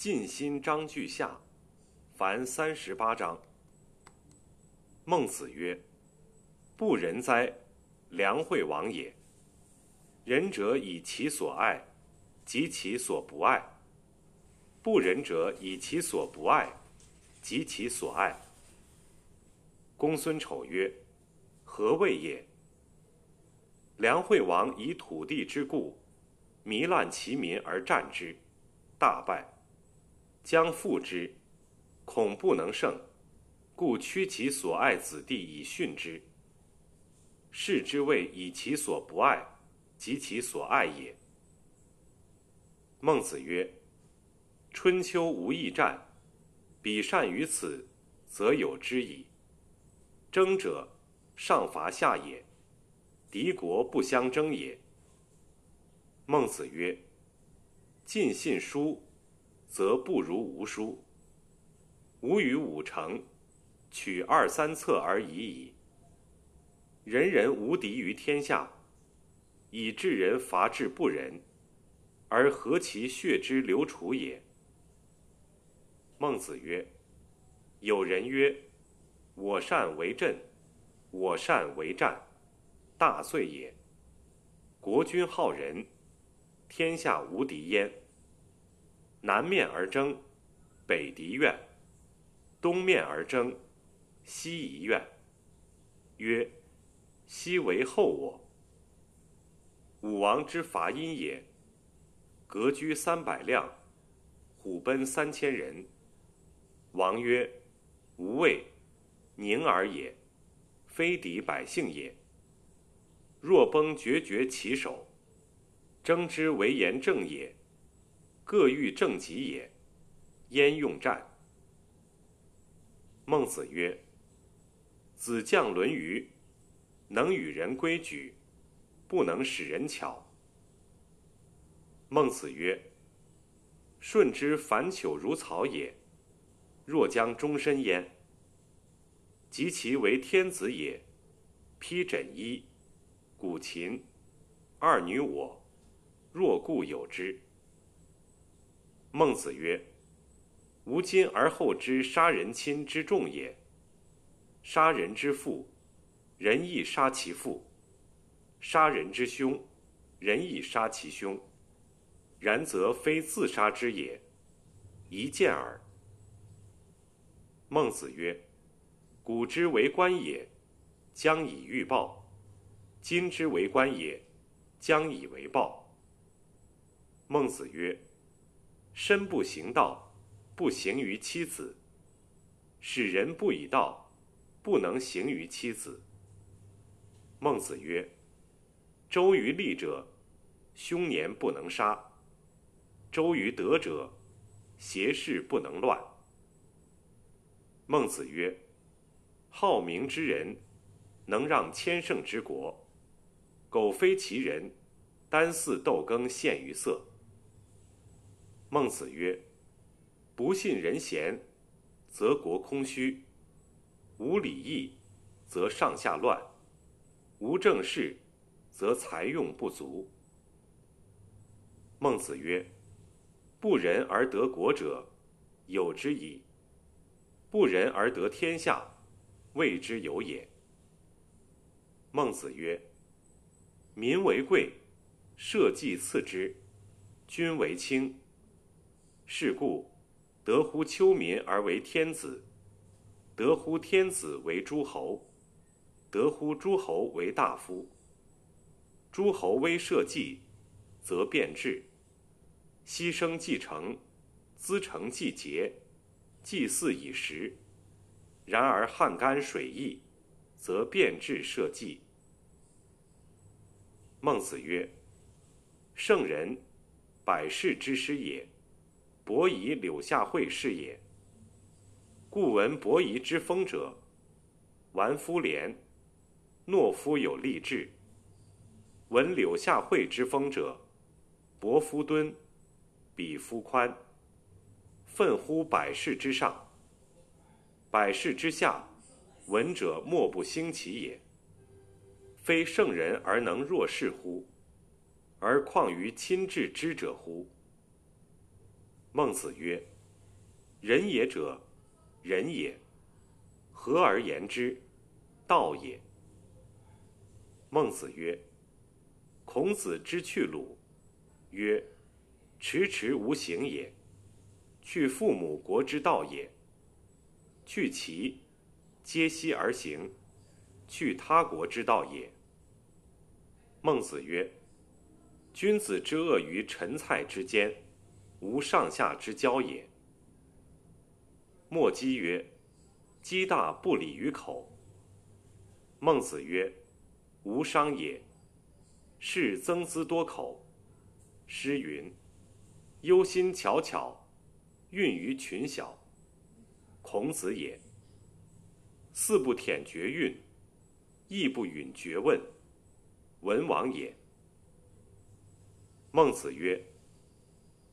尽心章句下，凡三十八章。孟子曰：“不仁哉，良惠王也！仁者以其所爱，及其所不爱；不仁者以其所不爱，及其所爱。”公孙丑曰：“何谓也？”梁惠王以土地之故，糜烂其民而战之，大败。将复之，恐不能胜，故屈其所爱子弟以训之。是之谓以其所不爱，及其所爱也。孟子曰：“春秋无义战，彼善于此，则有之矣。争者，上伐下也。”敌国不相争也。孟子曰：“尽信书，则不如无书。吾与五成，取二三策而已矣。人人无敌于天下，以治人伐治不仁，而何其血之流楚也？”孟子曰：“有人曰：‘我善为政，我善为战。’”大罪也。国君好仁，天下无敌焉。南面而争，北敌怨；东面而争，西夷怨。曰：西为后我。武王之伐殷也，革居三百辆，虎奔三千人。王曰：无畏，宁尔也，非敌百姓也。若崩决绝其手，争之为言正也。各欲正己也，焉用战？孟子曰：“子将论语，能与人规矩，不能使人巧。”孟子曰：“舜之反朽如草也，若将终身焉。及其为天子也，披枕衣。”古琴，二女我，若故有之。孟子曰：“吾今而后知杀人亲之重也。杀人之父，人亦杀其父；杀人之兄，人亦杀其兄。然则非自杀之也，一见耳。”孟子曰：“古之为官也，将以欲报。”今之为官也，将以为报。孟子曰：“身不行道，不行于妻子；使人不以道，不能行于妻子。”孟子曰：“周于利者，凶年不能杀；周于德者，邪事不能乱。”孟子曰：“好名之人，能让千乘之国。”苟非其人，单似豆羹陷于色。孟子曰：“不信人贤，则国空虚；无礼义，则上下乱；无正事，则财用不足。”孟子曰：“不仁而得国者，有之矣；不仁而得天下，谓之有也。”孟子曰。民为贵，社稷次之，君为轻。是故，得乎丘民而为天子，得乎天子为诸侯，得乎诸侯为大夫。诸侯威社稷，则变质；牺牲继承，资成季节，祭祀以时。然而汉干水溢，则变质社稷。孟子曰：“圣人，百世之师也。伯夷、柳下惠是也。故闻伯夷之风者，玩夫廉，懦夫有力志；闻柳下惠之风者，伯夫敦，比夫宽。奋乎百世之上，百世之下，闻者莫不兴其也。”非圣人而能若是乎？而况于亲至之者乎？孟子曰：“人也者，人也。合而言之，道也。孟子曰：“孔子之去鲁，曰：迟迟无行也。去父母国之道也。去其，皆息而行，去他国之道也。”孟子曰：“君子之恶于陈蔡之间，无上下之交也。”莫姬曰：“鸡大不礼于口。”孟子曰：“无伤也。是曾兹多口。”诗云：“忧心巧巧，运于群小。”孔子也。四不舔绝韵，亦不允绝问，文王也。孟子曰：“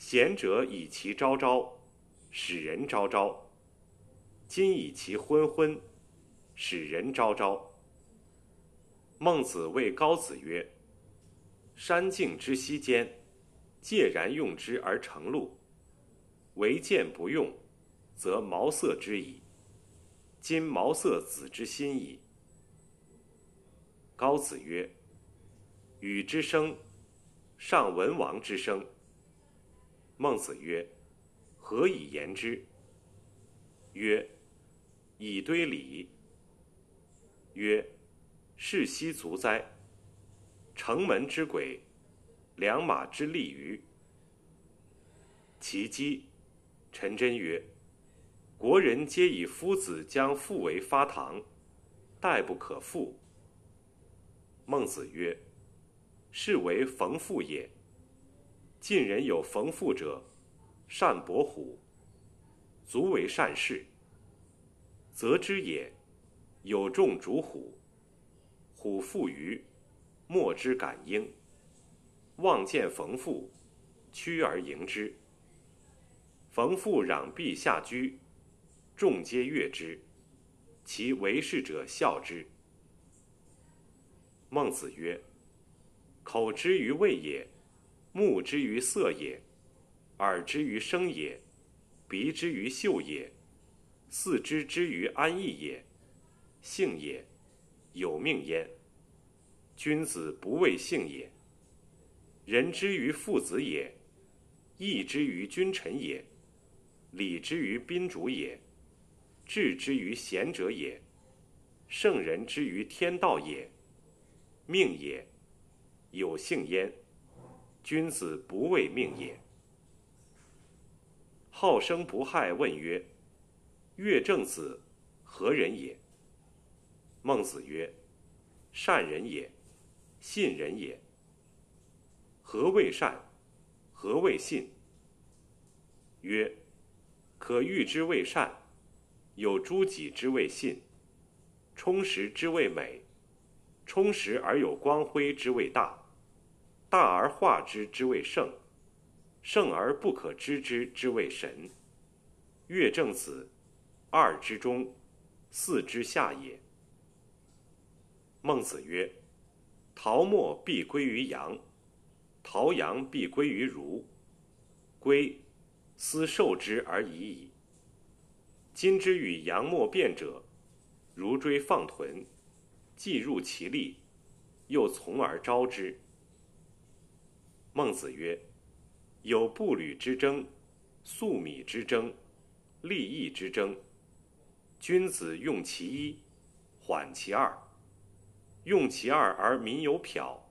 贤者以其昭昭，使人昭昭。”今以其昏昏，使人昭昭。孟子谓高子曰：“山径之溪间，介然用之而成路。唯见不用，则茅塞之矣。今茅塞子之心矣。”高子曰：“禹之声，上文王之声。”孟子曰：“何以言之？”曰：以堆礼。曰：是奚足哉？城门之鬼，良马之利于。其机。陈真曰：国人皆以夫子将父为发堂，殆不可复。孟子曰：是为冯父也。晋人有冯父者，善搏虎，足为善事。则之也，有众逐虎，虎负于，莫之感应。望见冯父，趋而迎之。冯父攘臂下居，众皆悦之，其为士者笑之。孟子曰：“口之于味也，目之于色也，耳之于声也，鼻之于嗅也。”四肢之于安逸也，性也，有命焉。君子不畏性也。人之于父子也，义之于君臣也，礼之于宾主也，智之于贤者也，圣人之于天道也。命也，有性焉。君子不畏命也。好生不害问曰。乐正子，何人也？孟子曰：“善人也，信人也。何谓善？何谓信？”曰：“可欲之谓善，有诸己之谓信，充实之谓美，充实而有光辉之谓大，大而化之之谓圣，圣而不可知之之谓神。乐正子。”二之中，四之下也。孟子曰：“陶墨必归于阳，陶阳必归于儒。归，斯受之而已矣。今之与阳墨辩者，如追放豚，既入其利，又从而招之。”孟子曰：“有步履之争，粟米之争，利益之争。”君子用其一，缓其二；用其二而民有朴，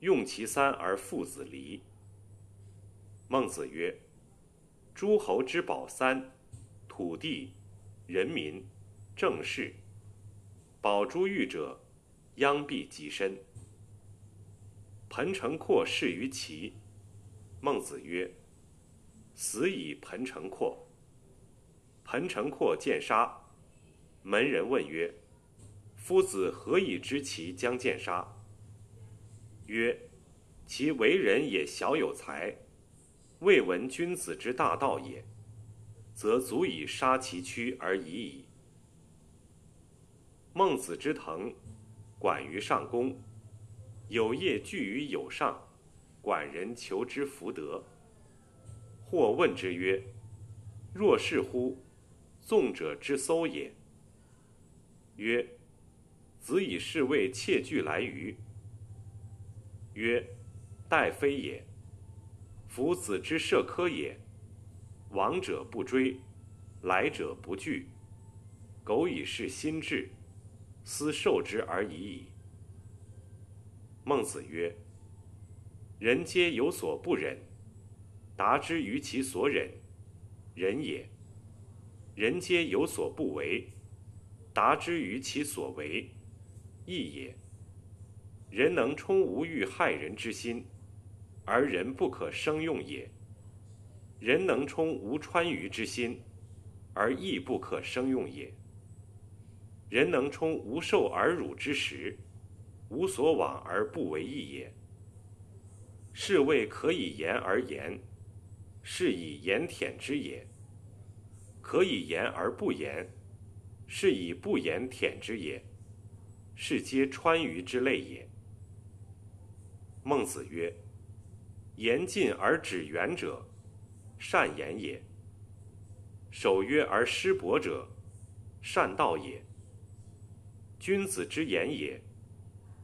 用其三而父子离。孟子曰：“诸侯之宝三：土地、人民、政事。保诸欲者，殃必及身。”彭城阔事于齐。孟子曰：“死以彭城阔。”彭城阔见杀，门人问曰：“夫子何以知其将见杀？”曰：“其为人也小有才，未闻君子之大道也，则足以杀其躯而已矣。”孟子之腾，管于上公，有业聚于有上，管人求之福德。或问之曰：若是乎，纵者之搜也。曰：子以是谓窃据来于。曰：待非也。夫子之社科也，往者不追，来者不拒。苟以是心志，斯受之而已矣。孟子曰：人皆有所不忍，达之于其所忍，忍也；人皆有所不为，达之于其所为，义也。人能充无欲害人之心，而人不可生用也；人能充无川渝之心，而义不可生用也。人能充无受而辱之时，无所往而不为义也。是谓可以言而言，是以言舔之也；可以言而不言，是以不言舔之也。是皆川渝之类也。孟子曰：“言近而止远者，善言也；守约而失伯者，善道也。”君子之言也，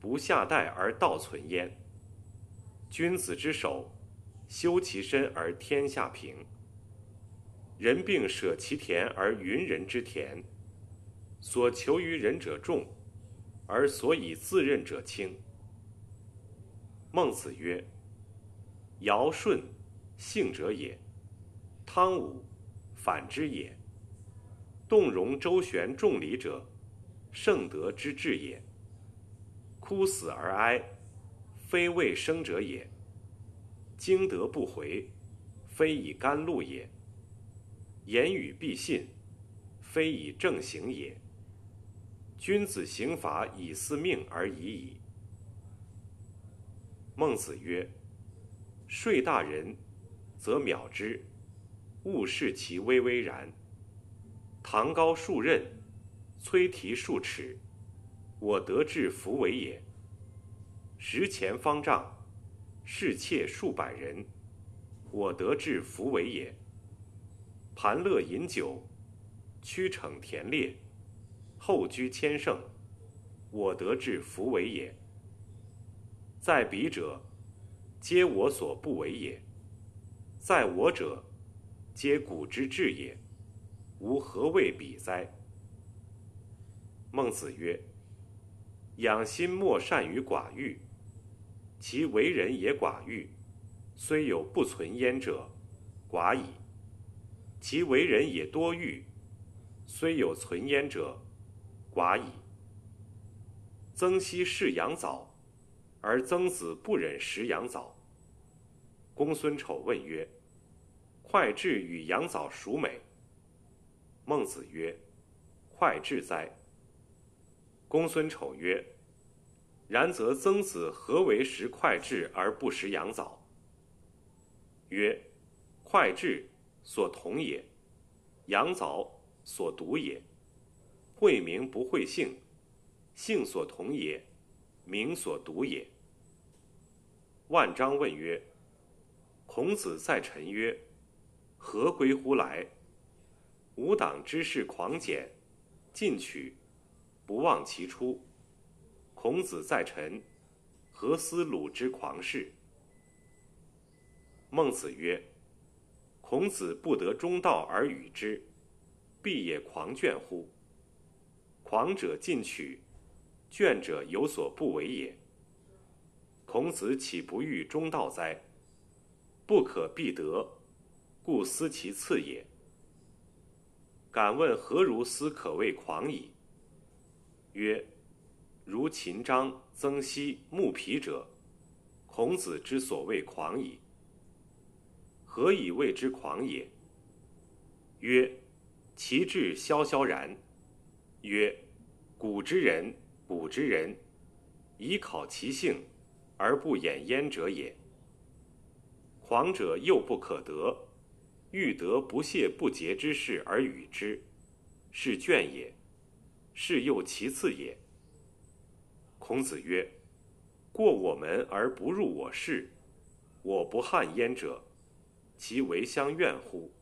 不下代而道存焉。君子之守，修其身而天下平。人病舍其田而云人之田。所求于人者众，而所以自任者轻。孟子曰：“尧舜，信者也；汤武，反之也。动容周旋众礼者。”圣德之至也。哭死而哀，非未生者也；经德不回，非以甘露也。言语必信，非以正行也。君子刑罚以司命而已矣。孟子曰：“睡大人，则藐之，勿视其微微然。唐高数仞。”摧蹄数尺，我得志弗为也；食前方丈，侍妾数百人，我得志弗为也；盘乐饮酒，驱骋田猎，后居千乘，我得志弗为也。在彼者，皆我所不为也；在我者，皆古之至也。吾何谓彼哉？孟子曰：“养心莫善于寡欲，其为人也寡欲，虽有不存焉者，寡矣；其为人也多欲，虽有存焉者，寡矣。”曾皙嗜羊枣，而曾子不忍食羊枣。公孙丑问曰：“脍炙与羊枣孰美？”孟子曰：“脍炙哉！”公孙丑曰：“然则曾子何为食脍炙而不食羊枣？”曰：“脍炙所同也，羊枣所独也。惠名不会姓，姓所同也，名所独也。”万章问曰：“孔子在陈曰：‘何归乎来？’吾党之士狂简，进取。”不忘其初。孔子在陈，何思鲁之狂士？孟子曰：“孔子不得中道而与之，必也狂倦乎？狂者进取，倦者有所不为也。孔子岂不欲中道哉？不可必得，故思其次也。敢问何如斯可谓狂矣？”曰：如秦章、曾皙、穆皮者，孔子之所谓狂矣。何以谓之狂也？曰：其志萧萧然。曰：古之人，古之人，以考其性而不掩焉者也。狂者又不可得，欲得不懈不竭之事而与之，是倦也。是又其次也。孔子曰：“过我门而不入我室，我不憾焉者，其为相怨乎？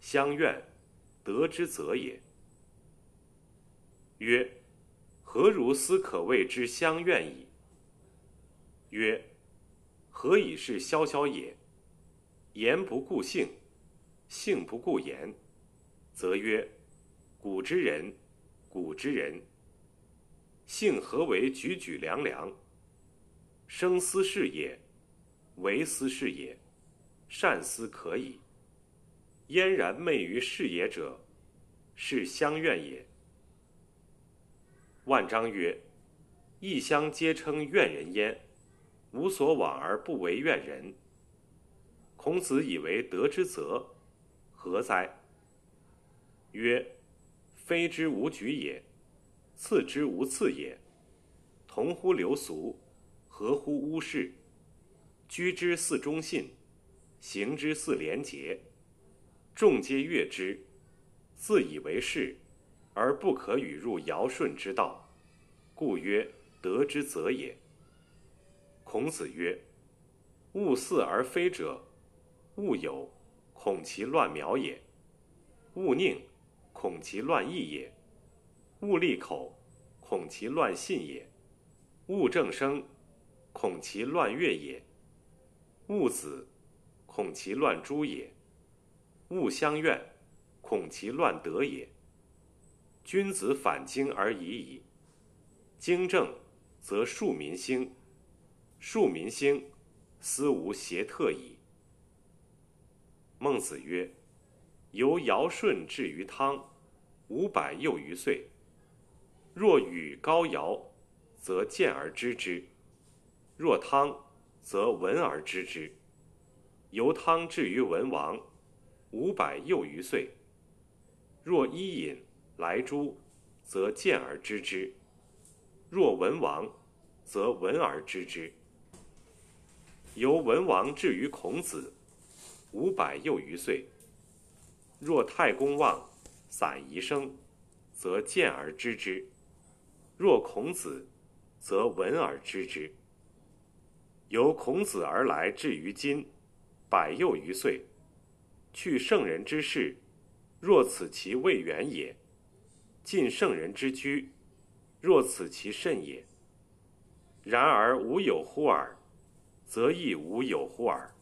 相怨，得之则也。曰：何如斯可谓之相怨矣？曰：何以是萧萧也？言不顾性，性不顾言，则曰：古之人，古之人。性何为举举凉凉？生斯是也，为斯是也，善思可矣。嫣然昧于事也者，是相怨也。万章曰：异乡皆称怨人焉，无所往而不为怨人。孔子以为德之泽，何哉？曰：非之无举也，次之无次也。同乎流俗，合乎巫事。居之似忠信，行之似廉洁。众皆悦之，自以为是，而不可与入尧舜之道，故曰德之泽也。孔子曰：物似而非者。勿有，恐其乱苗也；勿佞，恐其乱义也；勿利口，恐其乱信也；勿正声，恐其乱乐也；勿子，恐其乱诛也；勿相怨，恐其乱德也。君子反经而已矣。经正，则庶民兴；庶民兴，斯无邪特矣。孟子曰：“由尧舜至于汤，五百又余岁。若与高尧，则见而知之；若汤，则闻而知之。由汤至于文王，五百又余岁。若伊尹、来诸，则见而知之；若文王，则闻而知之。由文王至于孔子。”五百又余岁。若太公望、散宜生，则见而知之；若孔子，则闻而知之。由孔子而来至于今，百又余岁。去圣人之事，若此其未远也；进圣人之居，若此其甚也。然而无有乎耳，则亦无有乎耳。